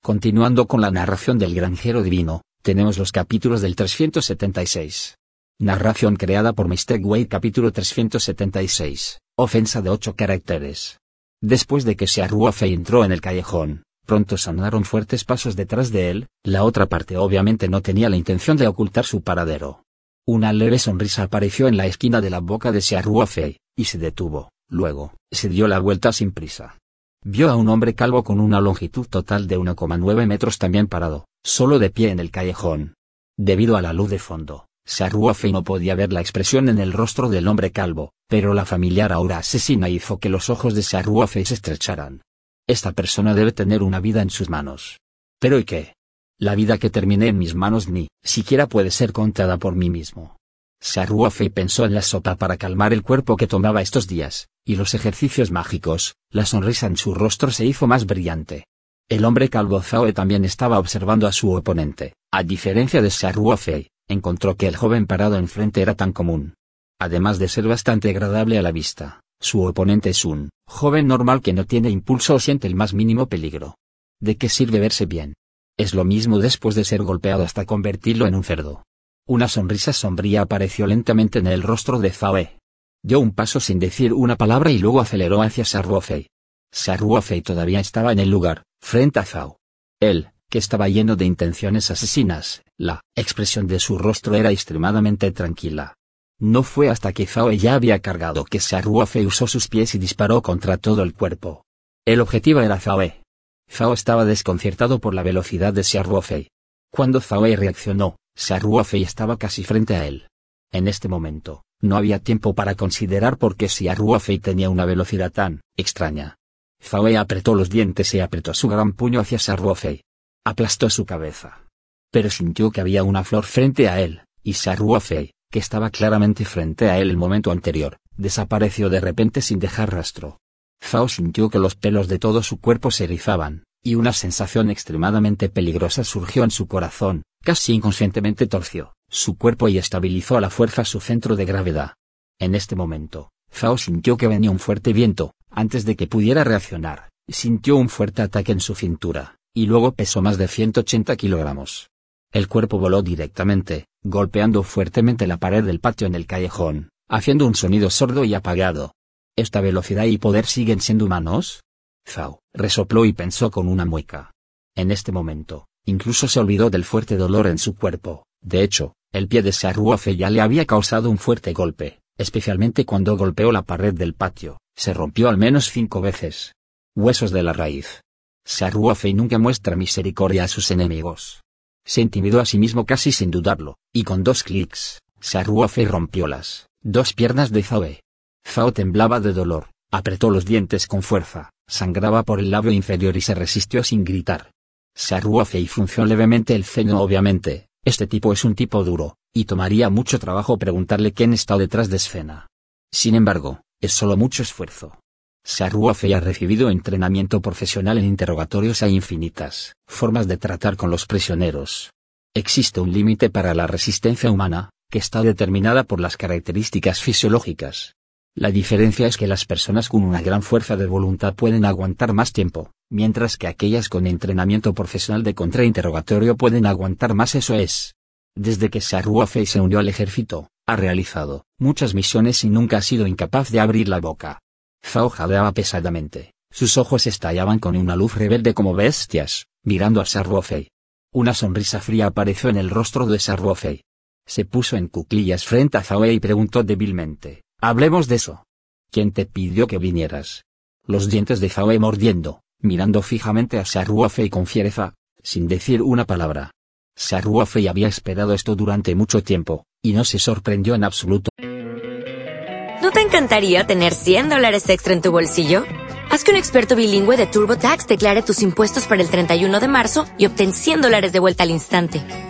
Continuando con la narración del granjero divino, tenemos los capítulos del 376. Narración creada por Mr. Wade capítulo 376. Ofensa de 8 caracteres. Después de que se Searuafe entró en el callejón, pronto sonaron fuertes pasos detrás de él, la otra parte obviamente no tenía la intención de ocultar su paradero. Una leve sonrisa apareció en la esquina de la boca de Searuafe, y se detuvo, luego, se dio la vuelta sin prisa. Vio a un hombre calvo con una longitud total de 1,9 metros también parado, solo de pie en el callejón. Debido a la luz de fondo, Saruofe no podía ver la expresión en el rostro del hombre calvo, pero la familiar aura asesina hizo que los ojos de Saruofe se estrecharan. Esta persona debe tener una vida en sus manos. ¿Pero y qué? La vida que terminé en mis manos ni siquiera puede ser contada por mí mismo. Saruofe pensó en la sopa para calmar el cuerpo que tomaba estos días, y los ejercicios mágicos, la sonrisa en su rostro se hizo más brillante. El hombre calvo Zaoe también estaba observando a su oponente, a diferencia de Saruofe, encontró que el joven parado enfrente era tan común. Además de ser bastante agradable a la vista, su oponente es un joven normal que no tiene impulso o siente el más mínimo peligro. ¿De qué sirve verse bien? Es lo mismo después de ser golpeado hasta convertirlo en un cerdo. Una sonrisa sombría apareció lentamente en el rostro de Zaoe, Dio un paso sin decir una palabra y luego aceleró hacia Sarruofei. Sarruofei todavía estaba en el lugar, frente a Zhao. Él, que estaba lleno de intenciones asesinas, la expresión de su rostro era extremadamente tranquila. No fue hasta que Zhao ya había cargado que Sarruofei usó sus pies y disparó contra todo el cuerpo. El objetivo era Zhaoe. Zhao estaba desconcertado por la velocidad de Xiaoruofei. Cuando Zhaoe reaccionó, Xiaoruofei estaba casi frente a él. En este momento, no había tiempo para considerar por qué si tenía una velocidad tan extraña. Fawe apretó los dientes y apretó su gran puño hacia Sarruofei. Aplastó su cabeza. Pero sintió que había una flor frente a él, y Sarruofei, que estaba claramente frente a él el momento anterior, desapareció de repente sin dejar rastro. Fao sintió que los pelos de todo su cuerpo se erizaban, y una sensación extremadamente peligrosa surgió en su corazón, casi inconscientemente torció su cuerpo y estabilizó a la fuerza su centro de gravedad. En este momento, Zhao sintió que venía un fuerte viento, antes de que pudiera reaccionar, sintió un fuerte ataque en su cintura, y luego pesó más de 180 kilogramos. El cuerpo voló directamente, golpeando fuertemente la pared del patio en el callejón, haciendo un sonido sordo y apagado. ¿Esta velocidad y poder siguen siendo humanos? Zhao resopló y pensó con una mueca. En este momento, incluso se olvidó del fuerte dolor en su cuerpo, de hecho, el pie de Saruofe ya le había causado un fuerte golpe, especialmente cuando golpeó la pared del patio, se rompió al menos cinco veces. Huesos de la raíz. Saruofe nunca muestra misericordia a sus enemigos. Se intimidó a sí mismo casi sin dudarlo, y con dos clics, Saruofe rompió las dos piernas de Zoe. Zhao temblaba de dolor, apretó los dientes con fuerza, sangraba por el labio inferior y se resistió sin gritar. Saruofe funcionó levemente el ceño obviamente, este tipo es un tipo duro, y tomaría mucho trabajo preguntarle quién está detrás de escena. Sin embargo, es solo mucho esfuerzo. Saruofe ha recibido entrenamiento profesional en interrogatorios e infinitas formas de tratar con los prisioneros. Existe un límite para la resistencia humana, que está determinada por las características fisiológicas. La diferencia es que las personas con una gran fuerza de voluntad pueden aguantar más tiempo, mientras que aquellas con entrenamiento profesional de contrainterrogatorio pueden aguantar más eso es. Desde que Saruofe se unió al ejército, ha realizado muchas misiones y nunca ha sido incapaz de abrir la boca. Zhao jadeaba pesadamente, sus ojos estallaban con una luz rebelde como bestias, mirando a Sarwofei. Una sonrisa fría apareció en el rostro de Sarwofei. Se puso en cuclillas frente a Zhao y preguntó débilmente, hablemos de eso. ¿Quién te pidió que vinieras? Los dientes de Zhao mordiendo, mirando fijamente a Sarwofei con fiereza, sin decir una palabra. Sarwofei había esperado esto durante mucho tiempo, y no se sorprendió en absoluto. ¿No te encantaría tener 100 dólares extra en tu bolsillo? Haz que un experto bilingüe de TurboTax declare tus impuestos para el 31 de marzo y obtén 100 dólares de vuelta al instante.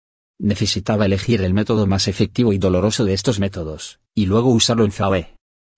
Necesitaba elegir el método más efectivo y doloroso de estos métodos, y luego usarlo en Fawei.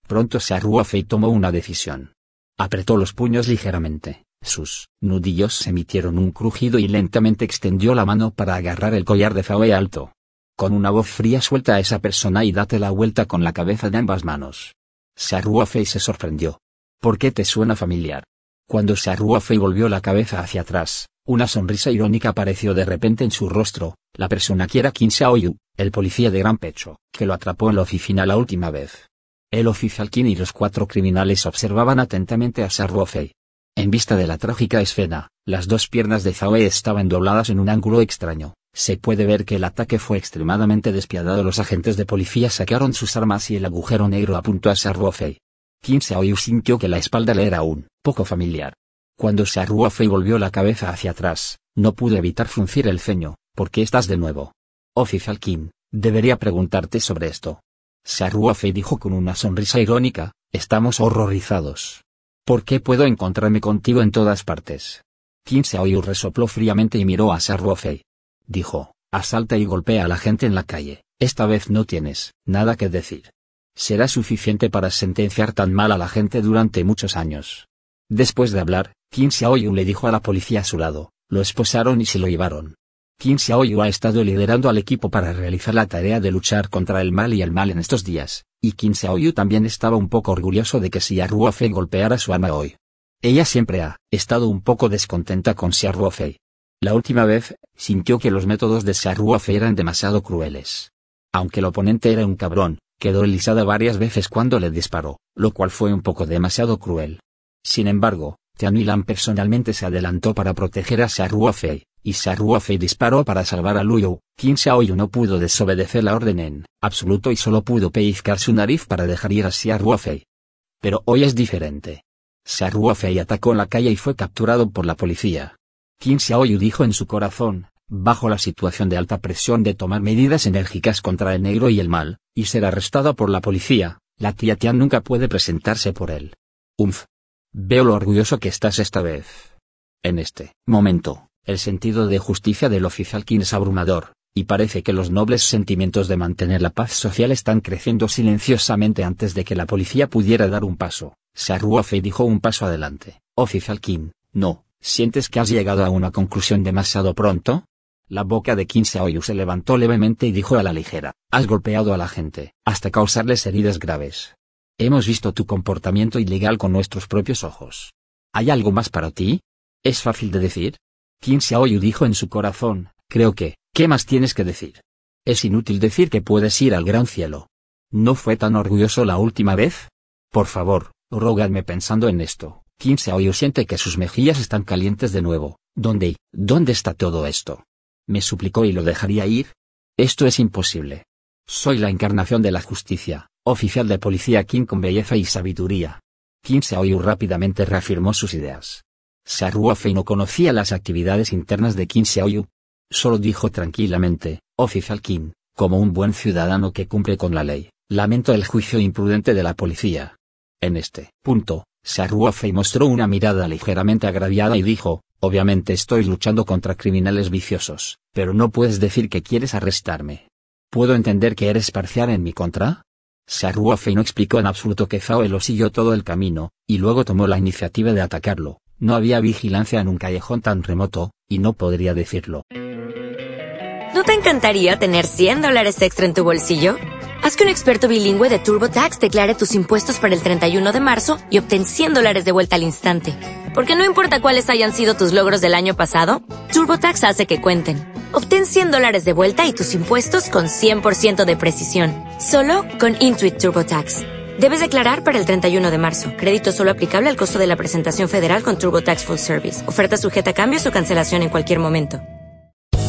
Pronto Sarwofei tomó una decisión. Apretó los puños ligeramente, sus nudillos emitieron un crujido y lentamente extendió la mano para agarrar el collar de Fawei alto. Con una voz fría suelta a esa persona y date la vuelta con la cabeza de ambas manos. Sarwofei se sorprendió. ¿Por qué te suena familiar? Cuando Sarwofei volvió la cabeza hacia atrás, una sonrisa irónica apareció de repente en su rostro, la persona que era Qin Xiaoyu, el policía de gran pecho, que lo atrapó en la oficina la última vez. El oficial Qin y los cuatro criminales observaban atentamente a Sarwofei. En vista de la trágica escena, las dos piernas de Zhao estaban dobladas en un ángulo extraño. Se puede ver que el ataque fue extremadamente despiadado. Los agentes de policía sacaron sus armas y el agujero negro apuntó a Sarwofei. Qin Xiaoyu sintió que la espalda le era un poco familiar. Cuando Sarwofei volvió la cabeza hacia atrás, no pudo evitar fruncir el ceño. ¿Por qué estás de nuevo? Oficial Qin, debería preguntarte sobre esto. Sarwofei dijo con una sonrisa irónica, estamos horrorizados. ¿Por qué puedo encontrarme contigo en todas partes? Qin Xiaoyu resopló fríamente y miró a Sarwofei. Dijo, asalta y golpea a la gente en la calle, esta vez no tienes nada que decir. Será suficiente para sentenciar tan mal a la gente durante muchos años. Después de hablar, Qin Xiaoyu le dijo a la policía a su lado, lo esposaron y se lo llevaron. Qin Xiaoyu ha estado liderando al equipo para realizar la tarea de luchar contra el mal y el mal en estos días, y Qin Xiaoyu también estaba un poco orgulloso de que Xia Ruofei golpeara su arma hoy. Ella siempre ha estado un poco descontenta con Xia Ruofei. La última vez, sintió que los métodos de Xia Ruofei eran demasiado crueles. Aunque el oponente era un cabrón, quedó elisada varias veces cuando le disparó, lo cual fue un poco demasiado cruel. Sin embargo, Tian Yilan personalmente se adelantó para proteger a Xia Ruofei, y Xia Ruofei disparó para salvar a Luyo. Qin Xiaoyu no pudo desobedecer la orden en absoluto y solo pudo pellizcar su nariz para dejar ir a Xia Ruofei. Pero hoy es diferente. Xia Ruofei atacó en la calle y fue capturado por la policía. Qin Xiaoyu dijo en su corazón, bajo la situación de alta presión de tomar medidas enérgicas contra el negro y el mal, y ser arrestado por la policía, la tía Tian nunca puede presentarse por él. Umf. Veo lo orgulloso que estás esta vez. En este momento, el sentido de justicia del oficial Qin es abrumador, y parece que los nobles sentimientos de mantener la paz social están creciendo silenciosamente antes de que la policía pudiera dar un paso. Saruofei dijo un paso adelante. Oficial Qin, no, ¿sientes que has llegado a una conclusión demasiado pronto? La boca de Qin Xiaoyu se levantó levemente y dijo a la ligera, has golpeado a la gente, hasta causarles heridas graves. Hemos visto tu comportamiento ilegal con nuestros propios ojos. ¿Hay algo más para ti? ¿Es fácil de decir? Qin Xiaoyu dijo en su corazón, creo que, ¿qué más tienes que decir? Es inútil decir que puedes ir al gran cielo. ¿No fue tan orgulloso la última vez? Por favor, rógadme pensando en esto. Qin siente que sus mejillas están calientes de nuevo. ¿Dónde, dónde está todo esto? Me suplicó y lo dejaría ir. Esto es imposible. Soy la encarnación de la justicia, oficial de policía Qin con belleza y sabiduría. Qin Xiaoyu rápidamente reafirmó sus ideas. Saruofei no conocía las actividades internas de Qin Xiaoyu. Solo dijo tranquilamente, Oficial Kim, como un buen ciudadano que cumple con la ley, lamento el juicio imprudente de la policía. En este punto, Fei mostró una mirada ligeramente agraviada y dijo, obviamente estoy luchando contra criminales viciosos, pero no puedes decir que quieres arrestarme. ¿Puedo entender que eres parcial en mi contra? Fei no explicó en absoluto que Zhao lo siguió todo el camino, y luego tomó la iniciativa de atacarlo. No había vigilancia en un callejón tan remoto, y no podría decirlo. ¿No te encantaría tener 100 dólares extra en tu bolsillo? Haz que un experto bilingüe de TurboTax declare tus impuestos para el 31 de marzo y obtén 100 dólares de vuelta al instante. Porque no importa cuáles hayan sido tus logros del año pasado, TurboTax hace que cuenten. Obtén 100 dólares de vuelta y tus impuestos con 100% de precisión. Solo con Intuit TurboTax. Debes declarar para el 31 de marzo. Crédito solo aplicable al costo de la presentación federal con TurboTax Full Service. Oferta sujeta a cambios o cancelación en cualquier momento.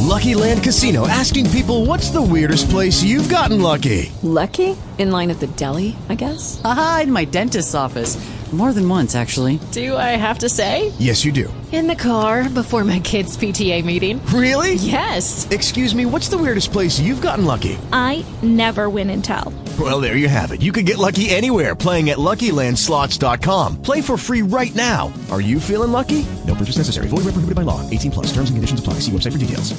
Lucky Land Casino asking people what's the weirdest place you've gotten lucky? Lucky? In line at the deli, I guess? Aha, in my dentist's office. More than once, actually. Do I have to say? Yes, you do. In the car before my kids' PTA meeting. Really? Yes. Excuse me, what's the weirdest place you've gotten lucky? I never win and tell. Well, there you have it. You can get lucky anywhere playing at LuckyLandSlots.com. Play for free right now. Are you feeling lucky? No purchase necessary. Void where prohibited by law. 18 plus. Terms and conditions apply. See website for details.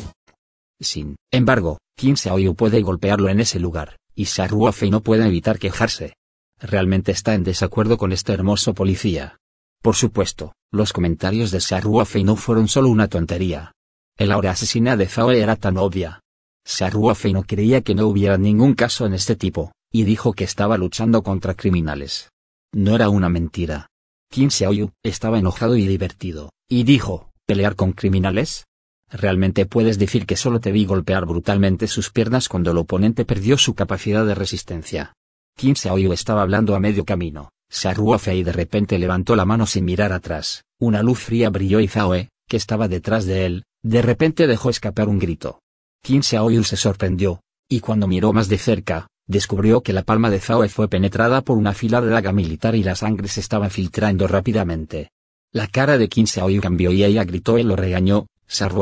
Sin embargo, Kim Xiaoyu puede golpearlo en ese lugar, y Fei no puede evitar quejarse. Realmente está en desacuerdo con este hermoso policía. Por supuesto, los comentarios de Fei no fueron solo una tontería. El ahora asesina de Zhao era tan obvia. Fei no creía que no hubiera ningún caso en este tipo, y dijo que estaba luchando contra criminales. No era una mentira. Kim Xiaoyu estaba enojado y divertido, y dijo, ¿pelear con criminales? Realmente puedes decir que solo te vi golpear brutalmente sus piernas cuando el oponente perdió su capacidad de resistencia. Kim estaba hablando a medio camino. Fei de repente levantó la mano sin mirar atrás. Una luz fría brilló y Zhaoe, que estaba detrás de él, de repente dejó escapar un grito. Kim se sorprendió, y cuando miró más de cerca, descubrió que la palma de Zhaoe fue penetrada por una fila de daga militar y la sangre se estaba filtrando rápidamente. La cara de Kim cambió y ella gritó y lo regañó,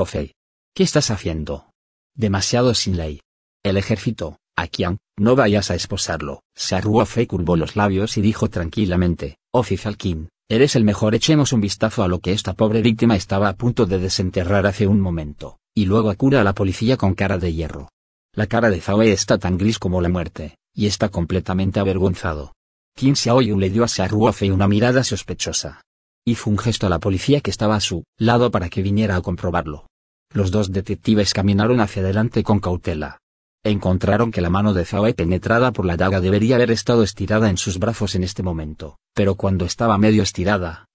Fei. ¿Qué estás haciendo? Demasiado sin ley. El ejército, Akian, no vayas a esposarlo. Fei curvó los labios y dijo tranquilamente, Oficial Kim, eres el mejor echemos un vistazo a lo que esta pobre víctima estaba a punto de desenterrar hace un momento, y luego acura a la policía con cara de hierro. La cara de Zhao está tan gris como la muerte, y está completamente avergonzado. Kim Xiaoyun le dio a Fei una mirada sospechosa. Hizo un gesto a la policía que estaba a su lado para que viniera a comprobarlo. Los dos detectives caminaron hacia adelante con cautela. Encontraron que la mano de Zhao penetrada por la daga debería haber estado estirada en sus brazos en este momento, pero cuando estaba medio estirada,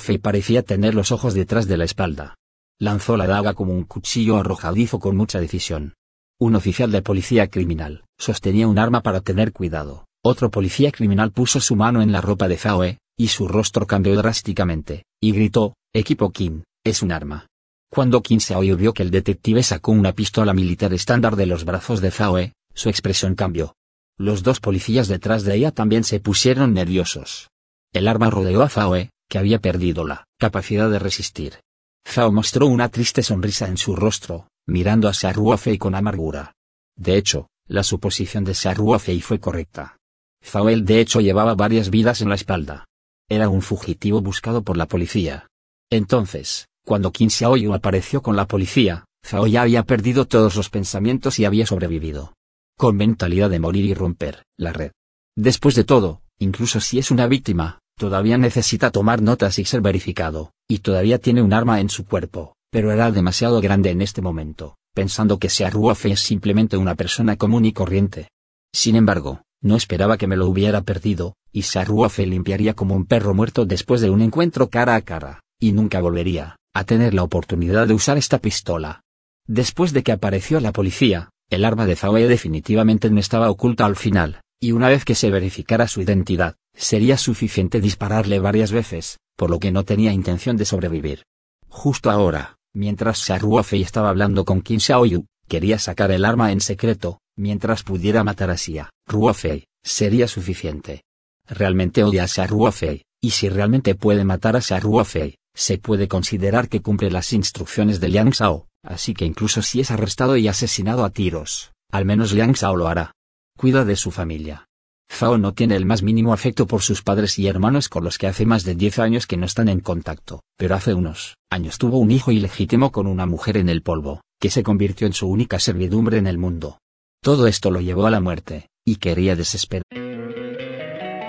Fei parecía tener los ojos detrás de la espalda. Lanzó la daga como un cuchillo arrojadizo con mucha decisión. Un oficial de policía criminal sostenía un arma para tener cuidado. Otro policía criminal puso su mano en la ropa de Zhao y su rostro cambió drásticamente, y gritó, Equipo Kim, es un arma. Cuando Xiaoyu vio que el detective sacó una pistola militar estándar de los brazos de Zhao, su expresión cambió. Los dos policías detrás de ella también se pusieron nerviosos. El arma rodeó a Zhao, que había perdido la capacidad de resistir. Zhao mostró una triste sonrisa en su rostro, mirando a Fei con amargura. De hecho, la suposición de Fei fue correcta. Zhao de hecho llevaba varias vidas en la espalda. Era un fugitivo buscado por la policía. Entonces, cuando Qin Xiaoyu apareció con la policía, Zhao ya había perdido todos los pensamientos y había sobrevivido. Con mentalidad de morir y romper la red. Después de todo, incluso si es una víctima, todavía necesita tomar notas y ser verificado, y todavía tiene un arma en su cuerpo, pero era demasiado grande en este momento, pensando que Xia Ruofei es simplemente una persona común y corriente. Sin embargo, no esperaba que me lo hubiera perdido, y Ruofei limpiaría como un perro muerto después de un encuentro cara a cara, y nunca volvería a tener la oportunidad de usar esta pistola. Después de que apareció la policía, el arma de Zhao definitivamente no estaba oculta al final, y una vez que se verificara su identidad, sería suficiente dispararle varias veces, por lo que no tenía intención de sobrevivir. Justo ahora, mientras Ruofei estaba hablando con Qin Xiaoyu, quería sacar el arma en secreto, mientras pudiera matar a Xia Ruofei, sería suficiente. Realmente odia a Ruofei, y si realmente puede matar a Ruofei, se puede considerar que cumple las instrucciones de Liang Shao, Así que incluso si es arrestado y asesinado a tiros, al menos Liang Shao lo hará. Cuida de su familia. Zhao no tiene el más mínimo afecto por sus padres y hermanos con los que hace más de 10 años que no están en contacto, pero hace unos años tuvo un hijo ilegítimo con una mujer en el polvo, que se convirtió en su única servidumbre en el mundo. Todo esto lo llevó a la muerte, y quería desesperar.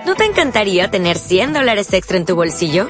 ¿No te encantaría tener 100 dólares extra en tu bolsillo?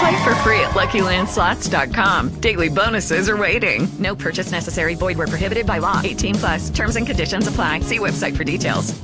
Play for free at LuckyLandSlots.com. Daily bonuses are waiting. No purchase necessary. Void where prohibited by law. 18 plus. Terms and conditions apply. See website for details.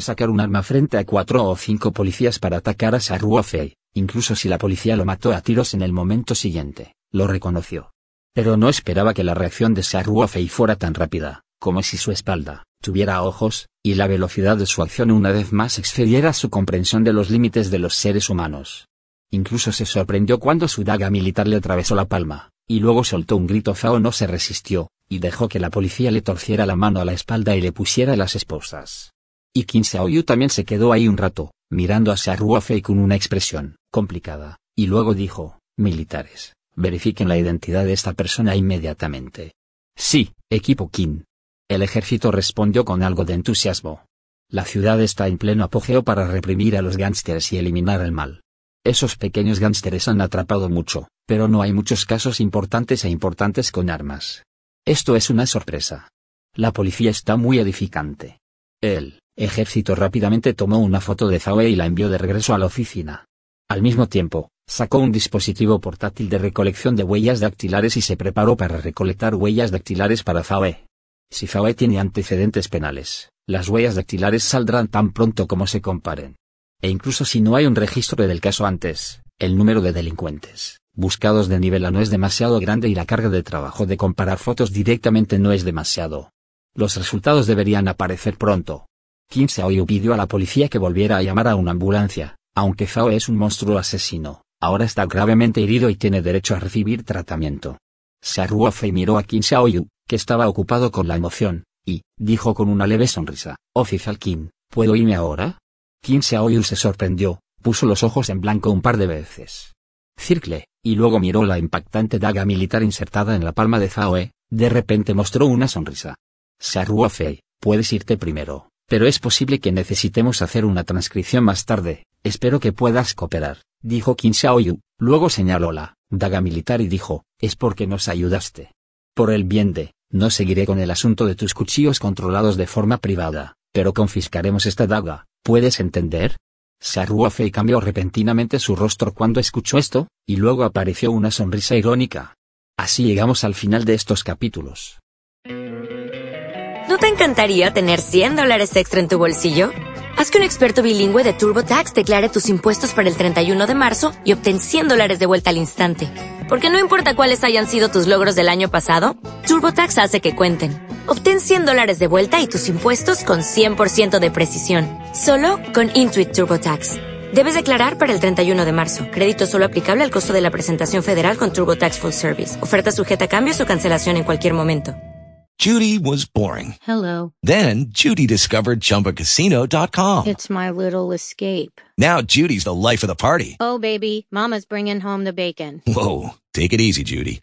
Sacar un arma frente a cuatro o cinco policías para atacar a Saruofei, incluso si la policía lo mató a tiros en el momento siguiente, lo reconoció. Pero no esperaba que la reacción de Saruofei fuera tan rápida, como si su espalda tuviera ojos, y la velocidad de su acción una vez más excediera su comprensión de los límites de los seres humanos. Incluso se sorprendió cuando su daga militar le atravesó la palma, y luego soltó un grito Zhao no se resistió, y dejó que la policía le torciera la mano a la espalda y le pusiera las esposas. Y Qin Xiaoyu también se quedó ahí un rato, mirando a Xiaoruofei con una expresión complicada, y luego dijo, militares, verifiquen la identidad de esta persona inmediatamente. Sí, equipo Qin. El ejército respondió con algo de entusiasmo. La ciudad está en pleno apogeo para reprimir a los gángsters y eliminar el mal. Esos pequeños gángsters han atrapado mucho, pero no hay muchos casos importantes e importantes con armas. Esto es una sorpresa. La policía está muy edificante. El ejército rápidamente tomó una foto de Zhao y la envió de regreso a la oficina. Al mismo tiempo, sacó un dispositivo portátil de recolección de huellas dactilares y se preparó para recolectar huellas dactilares para Zhao. Si Zhao tiene antecedentes penales, las huellas dactilares saldrán tan pronto como se comparen. E incluso si no hay un registro del caso antes, el número de delincuentes buscados de nivel A no es demasiado grande y la carga de trabajo de comparar fotos directamente no es demasiado. Los resultados deberían aparecer pronto. Kim Xiaoyu pidió a la policía que volviera a llamar a una ambulancia, aunque Zhao es un monstruo asesino, ahora está gravemente herido y tiene derecho a recibir tratamiento. Xiaoruofei miró a Kim Xiaoyu, que estaba ocupado con la emoción, y, dijo con una leve sonrisa, Oficial Kim, ¿puedo irme ahora? Kim Xiaoyu se sorprendió, puso los ojos en blanco un par de veces. Circle, y luego miró la impactante daga militar insertada en la palma de Zhaoe, de repente mostró una sonrisa. Xiaoruofei, puedes irte primero, pero es posible que necesitemos hacer una transcripción más tarde, espero que puedas cooperar, dijo Qin Xiaoyu, luego señaló la daga militar y dijo, es porque nos ayudaste. Por el bien de, no seguiré con el asunto de tus cuchillos controlados de forma privada, pero confiscaremos esta daga, ¿puedes entender? Saruofei cambió repentinamente su rostro cuando escuchó esto, y luego apareció una sonrisa irónica. Así llegamos al final de estos capítulos. ¿No te encantaría tener 100 dólares extra en tu bolsillo? Haz que un experto bilingüe de TurboTax declare tus impuestos para el 31 de marzo y obtén 100 dólares de vuelta al instante. Porque no importa cuáles hayan sido tus logros del año pasado, TurboTax hace que cuenten. Obtén 100 dólares de vuelta y tus impuestos con 100% de precisión. Solo con Intuit TurboTax. Debes declarar para el 31 de marzo. Crédito solo aplicable al costo de la presentación federal con TurboTax Full Service. Oferta sujeta a cambios o cancelación en cualquier momento. Judy was boring. Hello. Then Judy discovered ChumbaCasino.com. It's my little escape. Now Judy's the life of the party. Oh, baby, mama's bringing home the bacon. Whoa, take it easy, Judy.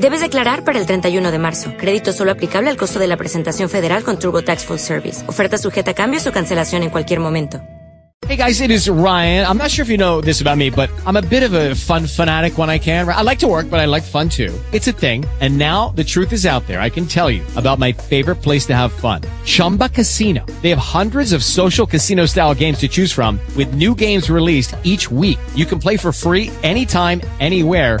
Debes declarar para el 31 de marzo. Crédito solo aplicable al costo de la presentación federal con TurboTax Full Service. Oferta sujeta a cambios o cancelación en cualquier momento. Hey guys, it is Ryan. I'm not sure if you know this about me, but I'm a bit of a fun fanatic when I can. I like to work, but I like fun too. It's a thing. And now the truth is out there. I can tell you about my favorite place to have fun. Chumba Casino. They have hundreds of social casino style games to choose from with new games released each week. You can play for free anytime, anywhere